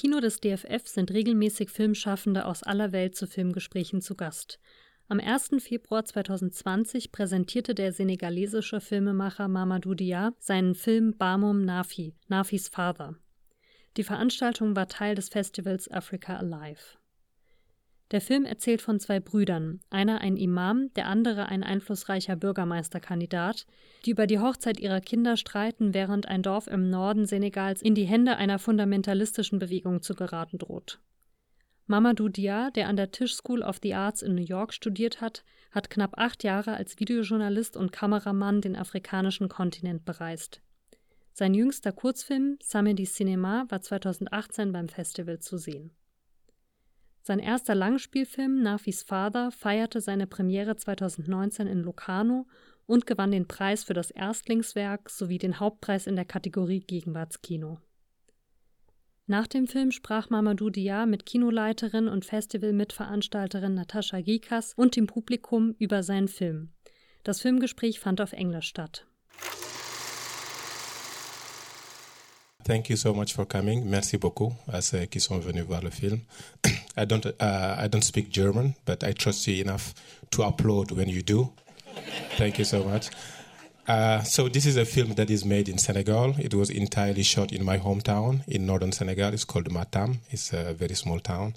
Im Kino des DFF sind regelmäßig Filmschaffende aus aller Welt zu Filmgesprächen zu Gast. Am 1. Februar 2020 präsentierte der senegalesische Filmemacher Mamadou Dia seinen Film Bamum Nafi, Nafis Father. Die Veranstaltung war Teil des Festivals Africa Alive. Der Film erzählt von zwei Brüdern, einer ein Imam, der andere ein einflussreicher Bürgermeisterkandidat, die über die Hochzeit ihrer Kinder streiten, während ein Dorf im Norden Senegals in die Hände einer fundamentalistischen Bewegung zu geraten droht. Mamadou Dia, der an der Tisch School of the Arts in New York studiert hat, hat knapp acht Jahre als Videojournalist und Kameramann den afrikanischen Kontinent bereist. Sein jüngster Kurzfilm Samedi Cinema war 2018 beim Festival zu sehen. Sein erster Langspielfilm Nafis Father feierte seine Premiere 2019 in Locarno und gewann den Preis für das Erstlingswerk sowie den Hauptpreis in der Kategorie Gegenwartskino. Nach dem Film sprach Mamadou Dia mit Kinoleiterin und Festivalmitveranstalterin Natascha Gikas und dem Publikum über seinen Film. Das Filmgespräch fand auf Englisch statt. Thank you so much for coming. Merci beaucoup à ceux qui sont venus voir le film. I don't, uh, I don't speak German, but I trust you enough to applaud when you do. Thank you so much. Uh, so this is a film that is made in Senegal. It was entirely shot in my hometown in northern Senegal. It's called Matam. It's a very small town.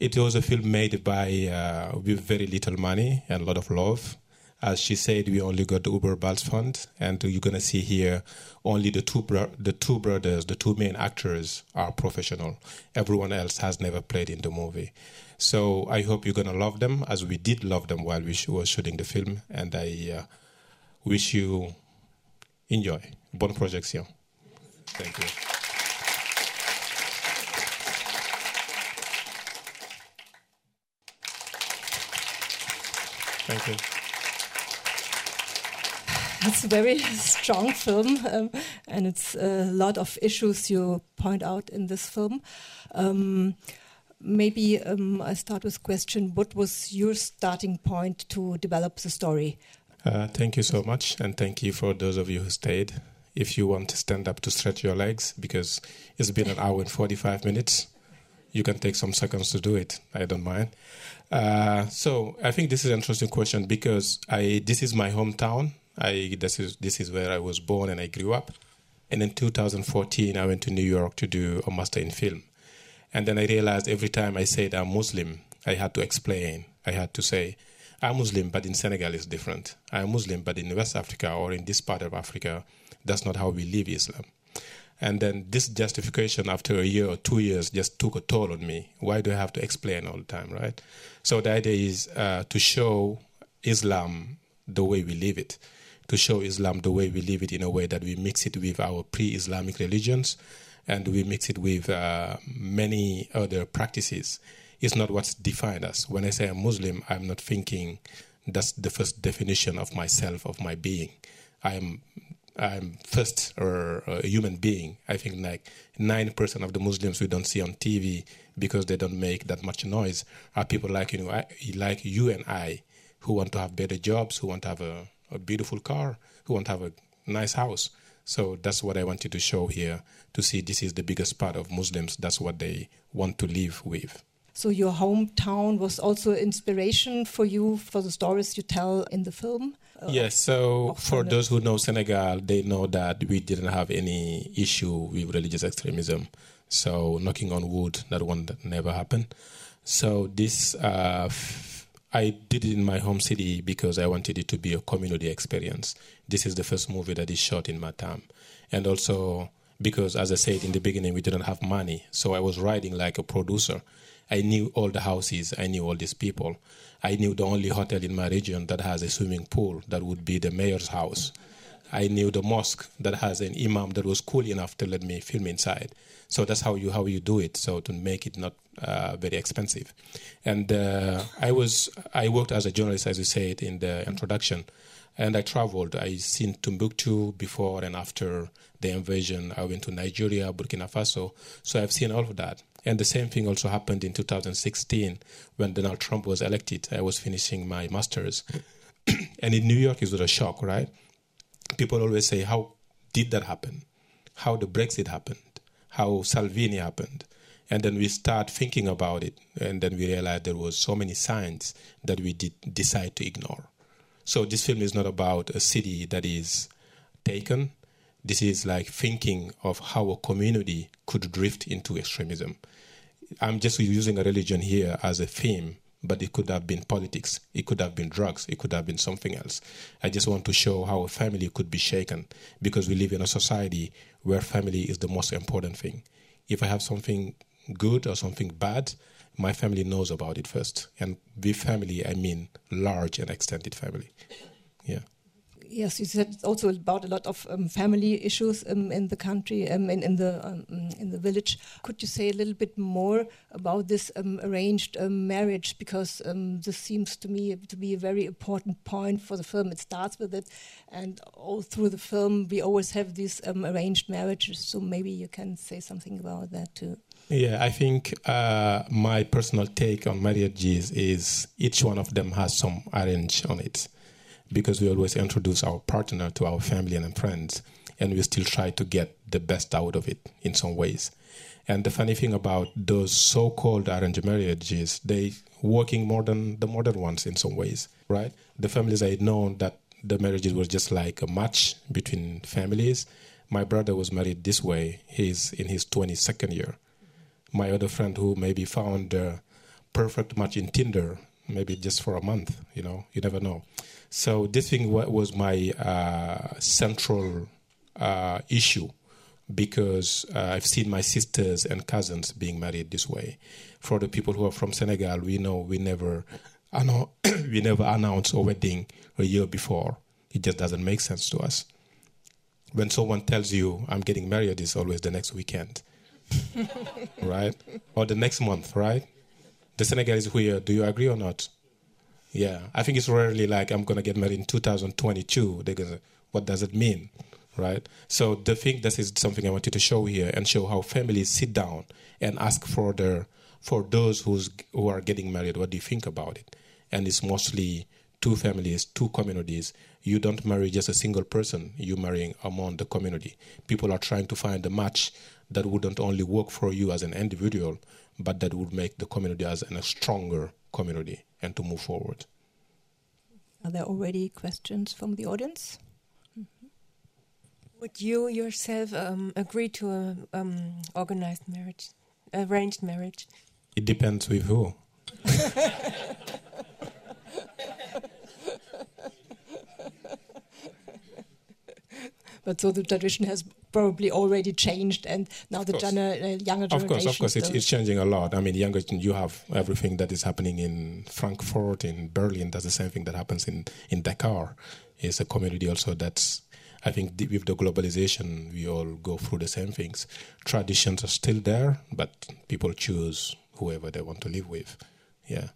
It was a film made by uh, with very little money and a lot of love. As she said, we only got the Hubert Bals Fund, and you're gonna see here only the two bro- the two brothers, the two main actors, are professional. Everyone else has never played in the movie. So I hope you're gonna love them, as we did love them while we sh- were shooting the film, and I. Uh, wish you enjoy. Bonne projection. Thank you. Thank you. It's a very strong film, um, and it's a lot of issues you point out in this film. Um, maybe um, I start with question: What was your starting point to develop the story? Uh, thank you so much, and thank you for those of you who stayed. If you want to stand up to stretch your legs, because it's been an hour and 45 minutes, you can take some seconds to do it. I don't mind. Uh, so I think this is an interesting question because I this is my hometown. I this is this is where I was born and I grew up. And in 2014, I went to New York to do a master in film. And then I realized every time I said I'm Muslim, I had to explain. I had to say I'm Muslim, but in Senegal it's different. I'm Muslim, but in West Africa or in this part of Africa, that's not how we live Islam. And then this justification after a year or two years just took a toll on me. Why do I have to explain all the time, right? So the idea is uh, to show Islam the way we live it, to show Islam the way we live it in a way that we mix it with our pre Islamic religions and we mix it with uh, many other practices is not what's defined us. When I say I'm Muslim, I'm not thinking that's the first definition of myself, of my being. I'm I'm first or a human being. I think like nine percent of the Muslims we don't see on TV because they don't make that much noise are people like you know like you and I who want to have better jobs, who want to have a, a beautiful car, who want to have a nice house. So that's what I wanted to show here to see this is the biggest part of Muslims. That's what they want to live with. So your hometown was also inspiration for you for the stories you tell in the film. Uh, yes. So for those who know Senegal, they know that we didn't have any issue with religious extremism. So knocking on wood, that one that never happened. So this. Uh, I did it in my home city because I wanted it to be a community experience. This is the first movie that is shot in Matam. And also because, as I said in the beginning, we didn't have money. So I was writing like a producer. I knew all the houses, I knew all these people. I knew the only hotel in my region that has a swimming pool, that would be the mayor's house. I knew the mosque that has an imam that was cool enough to let me film inside. So that's how you how you do it. So to make it not uh, very expensive, and uh, I was I worked as a journalist, as you said in the introduction, and I traveled. I seen Timbuktu before and after the invasion. I went to Nigeria, Burkina Faso. So I've seen all of that. And the same thing also happened in 2016 when Donald Trump was elected. I was finishing my master's. and in New York, it was a shock, right? People always say, How did that happen? How the Brexit happened? How Salvini happened? And then we start thinking about it, and then we realize there was so many signs that we did decide to ignore. So this film is not about a city that is taken. This is like thinking of how a community could drift into extremism. I'm just using a religion here as a theme, but it could have been politics, it could have been drugs, it could have been something else. I just want to show how a family could be shaken because we live in a society where family is the most important thing. If I have something good or something bad, my family knows about it first. And with family, I mean large and extended family. Yeah. Yes, you said also about a lot of um, family issues um, in the country, um, in, in the um, in the village. Could you say a little bit more about this um, arranged um, marriage? Because this seems to me to be a very important point for the film. It starts with it, and all through the film, we always have these arranged marriages. So maybe you can say something about that too. Yeah, I think uh, my personal take on marriages is each one of them has some arrange on it because we always introduce our partner to our family and friends, and we still try to get the best out of it in some ways. And the funny thing about those so-called arranged marriages, they working more than the modern ones in some ways, right? The families I had known that the marriages were just like a match between families. My brother was married this way. He's in his 22nd year. My other friend who maybe found the perfect match in Tinder, maybe just for a month, you know, you never know. So this thing was my uh, central uh, issue because uh, I've seen my sisters and cousins being married this way. For the people who are from Senegal, we know we never, we never announce a wedding a year before. It just doesn't make sense to us. When someone tells you I'm getting married, it's always the next weekend, right? Or the next month, right? The Senegalese here, do you agree or not? Yeah, I think it's rarely like I'm gonna get married in 2022. They're gonna, uh, what does it mean, right? So the thing that is is something I wanted to show here and show how families sit down and ask for their for those who's who are getting married. What do you think about it? And it's mostly two families, two communities. You don't marry just a single person. You're marrying among the community. People are trying to find a match that wouldn't only work for you as an individual, but that would make the community as a stronger community and to move forward. Are there already questions from the audience? Mm-hmm. Would you yourself um, agree to an um, organized marriage, arranged marriage? It depends with who. but so the tradition has probably already changed, and now the gener- uh, younger generation. Of course, of course, it's, it's, changing a lot. I mean, younger you have everything that is happening in Frankfurt, in Berlin. That's the same thing that happens in in Dakar. It's a community also that's. I think with the globalization, we all go through the same things. Traditions are still there, but people choose whoever they want to live with. Yeah.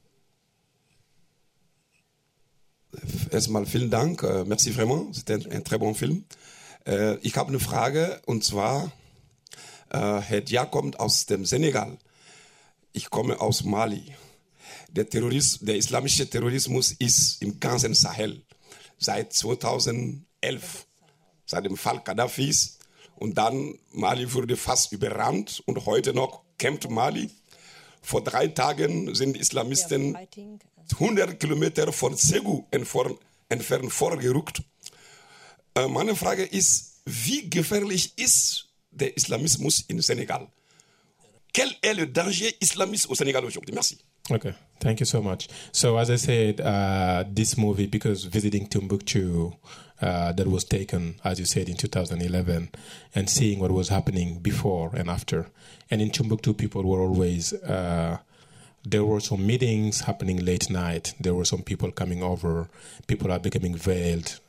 Erstmal vielen Dank, euh, merci vraiment, c'était un, un très bon film. Äh, ich habe eine Frage und zwar, äh, Herr Dia kommt aus dem Senegal. Ich komme aus Mali. Der, Terrorismus, der islamische Terrorismus ist im ganzen Sahel seit 2011, seit dem Fall Gaddafis. Und dann Mali wurde fast überrannt und heute noch kämpft Mali. Vor drei Tagen sind Islamisten 100 Kilometer von Segu entfernt vorgerückt äh, meine Frage ist, wie gefährlich ist der Islamismus in Senegal? Quel est le danger islamiste au Sénégal aujourd'hui? Merci. Okay, thank you so much. So, as I said, uh, this movie, because visiting Timbuktu, uh, that was taken, as you said, in 2011, and seeing what was happening before and after. And in Timbuktu, people were always, uh, there were some meetings happening late night. There were some people coming over. People are becoming veiled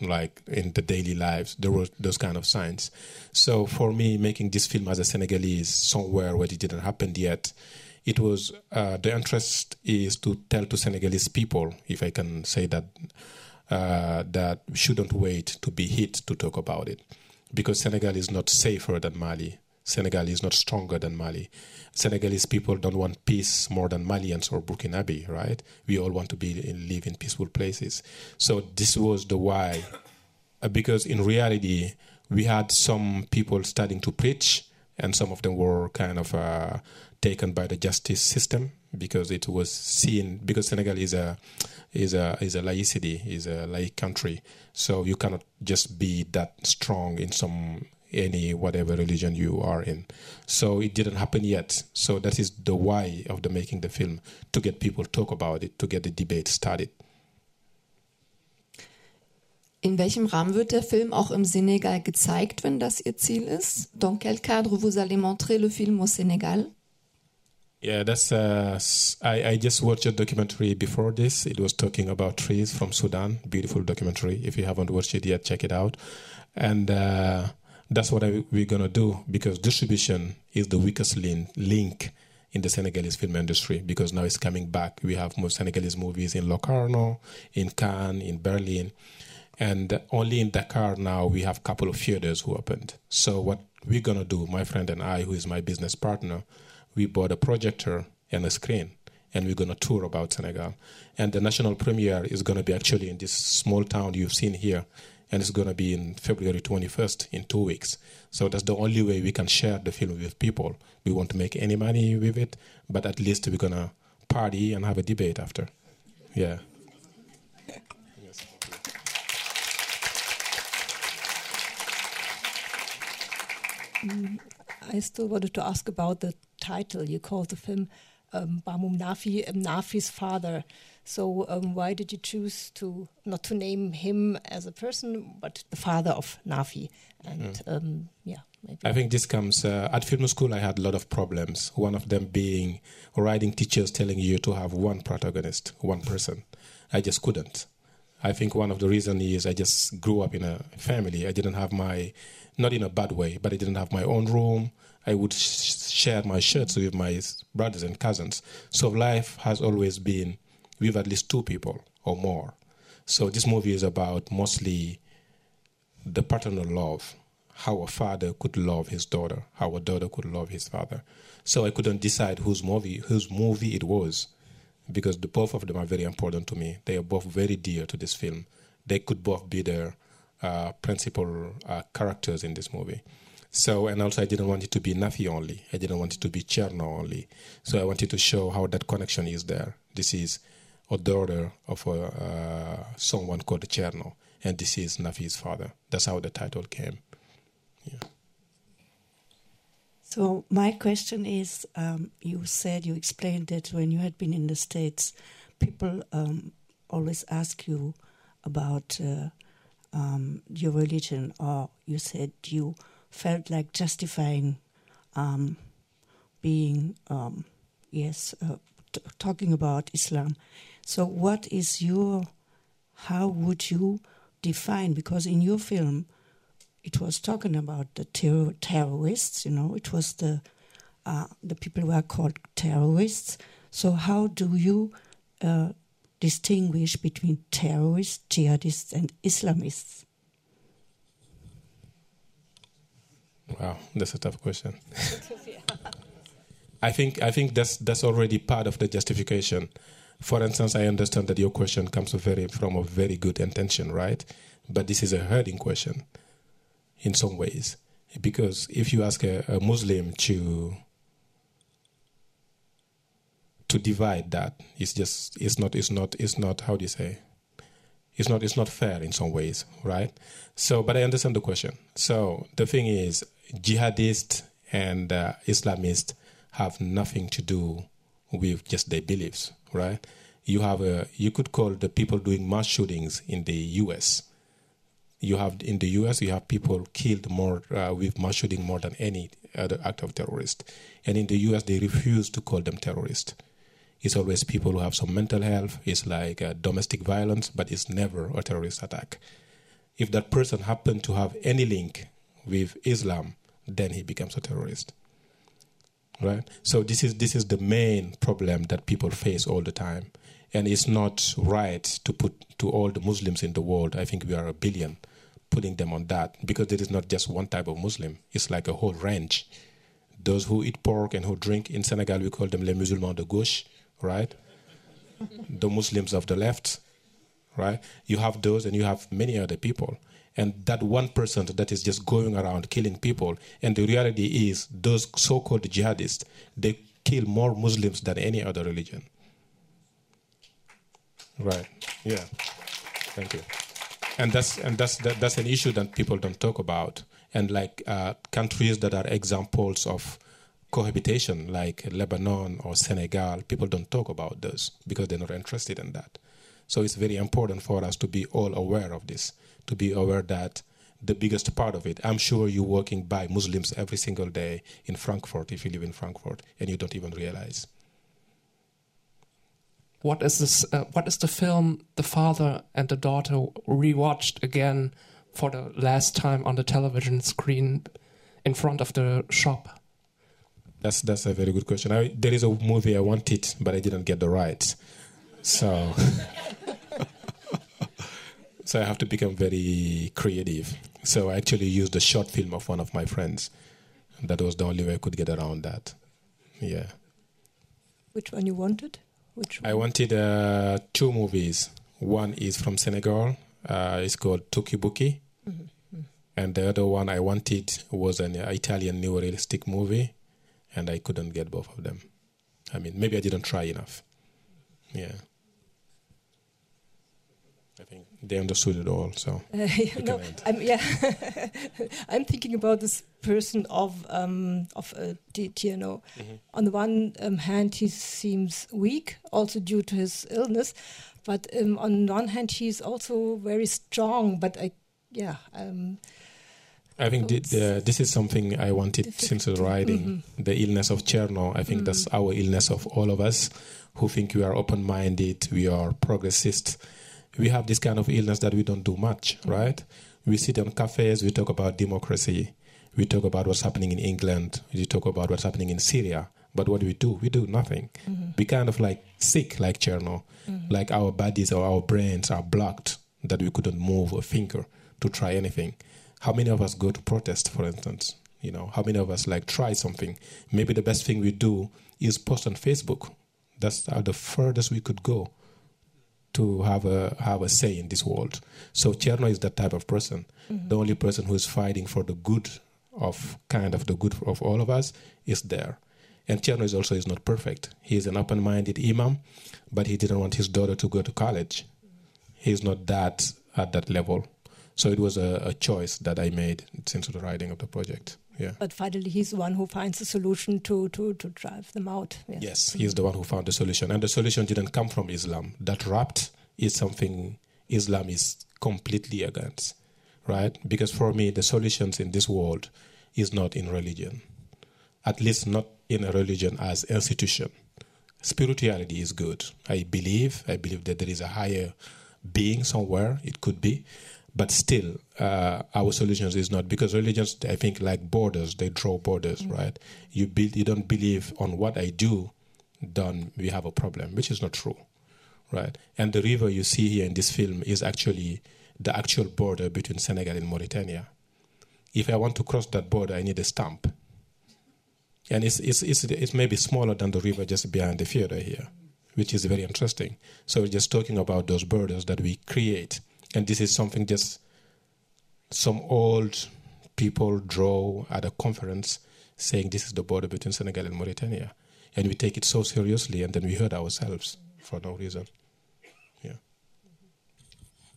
like in the daily lives. There were those kind of signs. So for me, making this film as a Senegalese somewhere where it didn't happen yet, it was uh, the interest is to tell to Senegalese people, if I can say that, uh, that shouldn't wait to be hit to talk about it, because Senegal is not safer than Mali. Senegal is not stronger than Mali. Senegalese people don't want peace more than Malians or Burkinabe, right? We all want to be live in peaceful places. So this was the why, uh, because in reality we had some people starting to preach and some of them were kind of uh, taken by the justice system because it was seen because Senegal is a is a is a laicity is a laic country, so you cannot just be that strong in some any whatever religion you are in. So it didn't happen yet. So that is the why of the making the film to get people talk about it, to get the debate started. In welchem Rahmen wird der Film auch im Senegal gezeigt, wenn das Ihr Ziel ist? Dans quel cadre vous allez montrer le film au Sénégal? Yeah, that's. Uh, I, I just watched a documentary before this. It was talking about trees from Sudan. Beautiful documentary. If you haven't watched it yet, check it out. And uh, that's what I, we're gonna do because distribution is the weakest link, link in the Senegalese film industry because now it's coming back. We have more Senegalese movies in Locarno, in Cannes, in Berlin, and only in Dakar now we have a couple of theaters who opened. So what we're gonna do, my friend and I, who is my business partner, we bought a projector and a screen and we're going to tour about Senegal. And the national premiere is going to be actually in this small town you've seen here, and it's going to be in February 21st in two weeks. So that's the only way we can share the film with people. We won't make any money with it, but at least we're going to party and have a debate after. Yeah. I still wanted to ask about the title. You called the film um, Baamum Nafi, um, Nafi's father. So um, why did you choose to not to name him as a person, but the father of Nafi? And Mm. um, yeah, maybe. I think this comes uh, at film school. I had a lot of problems. One of them being writing teachers telling you to have one protagonist, one person. I just couldn't. I think one of the reasons is I just grew up in a family. I didn't have my, not in a bad way, but I didn't have my own room. I would sh- share my shirts with my brothers and cousins. So life has always been with at least two people or more. So this movie is about mostly the paternal love, how a father could love his daughter, how a daughter could love his father. So I couldn't decide whose movie whose movie it was, because the both of them are very important to me. They are both very dear to this film. They could both be the uh, principal uh, characters in this movie. So and also I didn't want it to be Nafi only. I didn't want it to be Cherno only. So I wanted to show how that connection is there. This is a daughter of uh, someone called Cherno, and this is Nafi's father. That's how the title came. So my question is, um, you said you explained that when you had been in the states, people um, always ask you about uh, um, your religion, or you said you felt like justifying um, being, um, yes, uh, t- talking about Islam. So what is your, how would you define? Because in your film, it was talking about the terror, terrorists. You know, it was the uh, the people who are called terrorists. So how do you uh, distinguish between terrorists, jihadists, and Islamists? Wow, that's a tough question. I think I think that's that's already part of the justification. For instance, I understand that your question comes very from a very good intention, right? But this is a hurting question in some ways. Because if you ask a, a Muslim to to divide that, it's just it's not it's not it's not how do you say? It's not it's not fair in some ways, right? So, but I understand the question. So the thing is, jihadists and uh, Islamists have nothing to do with just their beliefs, right? You have a you could call the people doing mass shootings in the U.S. You have in the U.S. you have people killed more uh, with mass shooting more than any other act of terrorist, and in the U.S. they refuse to call them terrorists. It's always people who have some mental health. It's like uh, domestic violence, but it's never a terrorist attack. If that person happened to have any link with Islam, then he becomes a terrorist. Right? So this is this is the main problem that people face all the time. And it's not right to put to all the Muslims in the world, I think we are a billion, putting them on that because there is not just one type of Muslim. It's like a whole range. Those who eat pork and who drink in Senegal, we call them les musulmans de gauche, right? the Muslims of the left, right? You have those, and you have many other people. And that one person that is just going around killing people. And the reality is, those so called jihadists, they kill more Muslims than any other religion. Right. Yeah. Thank you. And that's and that's that, that's an issue that people don't talk about. And like uh, countries that are examples of cohabitation, like Lebanon or Senegal, people don't talk about those because they're not interested in that. So it's very important for us to be all aware of this, to be aware that the biggest part of it. I'm sure you're working by Muslims every single day in Frankfurt if you live in Frankfurt and you don't even realize. What is this? Uh, what is the film the father and the daughter rewatched again for the last time on the television screen in front of the shop? That's that's a very good question. I, there is a movie I wanted, but I didn't get the rights, so so I have to become very creative. So I actually used a short film of one of my friends. That was the only way I could get around that. Yeah. Which one you wanted? Which one? I wanted uh, two movies. One is from Senegal. Uh, it's called Touki Bouki. Mm-hmm. And the other one I wanted was an Italian neorealistic movie, and I couldn't get both of them. I mean, maybe I didn't try enough. Yeah. I think they understood it all. So Uh, yeah, no. I'm yeah. I'm thinking about this person of um, of uh, Tierno. Mm-hmm. On the one um, hand, he seems weak, also due to his illness, but um, on one hand, he's also very strong. But I, yeah, um, I think the, this is something I wanted Difficult since the writing. The illness of Cherno, I think that's our illness of all of us who think we are open minded, we are progressist. We have this kind of illness that we don't do much, right? We sit in cafes, we talk about democracy, we talk about what's happening in England, we talk about what's happening in Syria. But what do we do? We do nothing. We kind of like sick, like Cherno, like our bodies or our brains are blocked that we couldn't move a finger to try anything. How many of us go to protest, for instance? You know, how many of us like try something? Maybe the best thing we do is post on Facebook. That's uh, the furthest we could go to have a have a say in this world. So Cherno is that type of person. Mm-hmm. The only person who is fighting for the good of kind of the good of all of us is there. And Cherno is also is not perfect. He is an open-minded imam, but he didn't want his daughter to go to college. He's not that at that level. So it was a, a choice that I made since the writing of the project. Yeah. but finally, he's the one who finds a solution to to to drive them out. Yeah. Yes, he's the one who found the solution. And the solution didn't come from Islam. That rapt is something Islam is completely against, right? Because for me, the solutions in this world is not in religion, at least not in a religion as institution. Spirituality is good. I believe, I believe that there is a higher being somewhere, it could be. But still, uh, our solutions is not because religions, I think, like borders, they draw borders, right? You be, you don't believe on what I do, then we have a problem, which is not true, right? And the river you see here in this film is actually the actual border between Senegal and Mauritania. If I want to cross that border, I need a stamp, and it's it's it's, it's maybe smaller than the river just behind the theater here, which is very interesting. So we're just talking about those borders that we create, and this is something just some old people draw at a conference saying this is the border between Senegal and Mauritania, and we take it so seriously, and then we hurt ourselves for no reason. Yeah.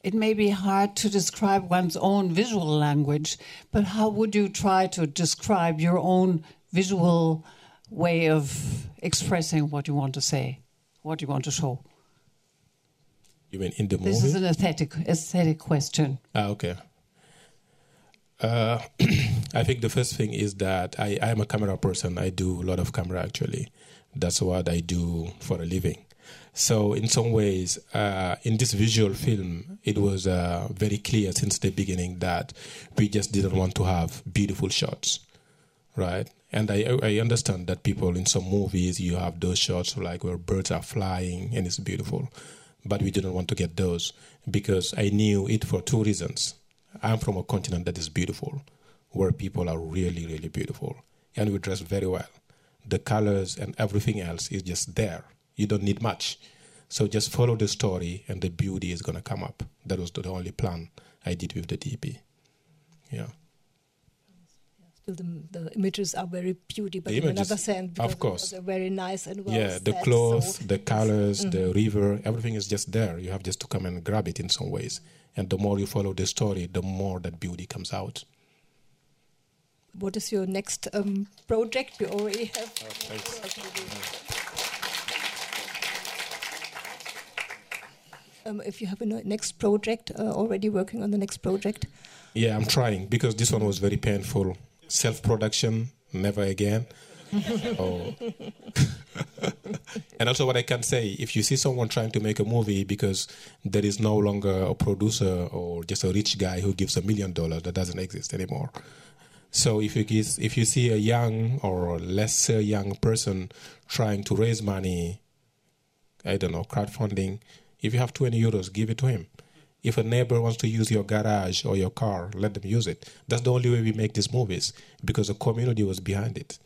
It may be hard to describe one's own visual language, but how would you try to describe your own visual way of expressing what you want to say, what you want to show? You mean in the This movie? is an aesthetic aesthetic question. Ah, okay. Uh, I think the first thing is that I, I'm a camera person. I do a lot of camera actually. That's what I do for a living. So, in some ways, uh, in this visual film, it was uh, very clear since the beginning that we just didn't want to have beautiful shots, right? And I, I understand that people in some movies, you have those shots like where birds are flying and it's beautiful. But we didn't want to get those because I knew it for two reasons. I'm from a continent that is beautiful, where people are really, really beautiful, and we dress very well. The colors and everything else is just there. You don't need much. So just follow the story, and the beauty is gonna come up. That was the only plan I did with the DP. Yeah. The, the images are very beauty, but The in images, another sense, of course. they're very nice and well yeah, the set, clothes, so- the colors, the Mhm. river, everything is just there. You have just to come and grab it in some ways. And the more you follow the story, the more that beauty comes out. What is your next um, project? You already have. Um, if you have a next project, uh, already working on the next project. Yeah, I'm trying because this one was very painful. Self production, never again. oh. and also, what I can say if you see someone trying to make a movie because there is no longer a producer or just a rich guy who gives a million dollars, that doesn't exist anymore. So if you if you see a young or lesser young person trying to raise money, I don't know, crowdfunding, if you have 20 euros, give it to him. If a neighbor wants to use your garage or your car, let them use it. That's the only way we make these movies because the community was behind it.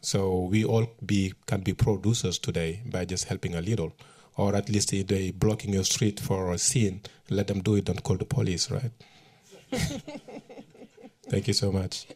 So we all be can be producers today by just helping a little, or at least if they blocking your street for a scene, let them do it. Don't call the police, right? Thank you so much.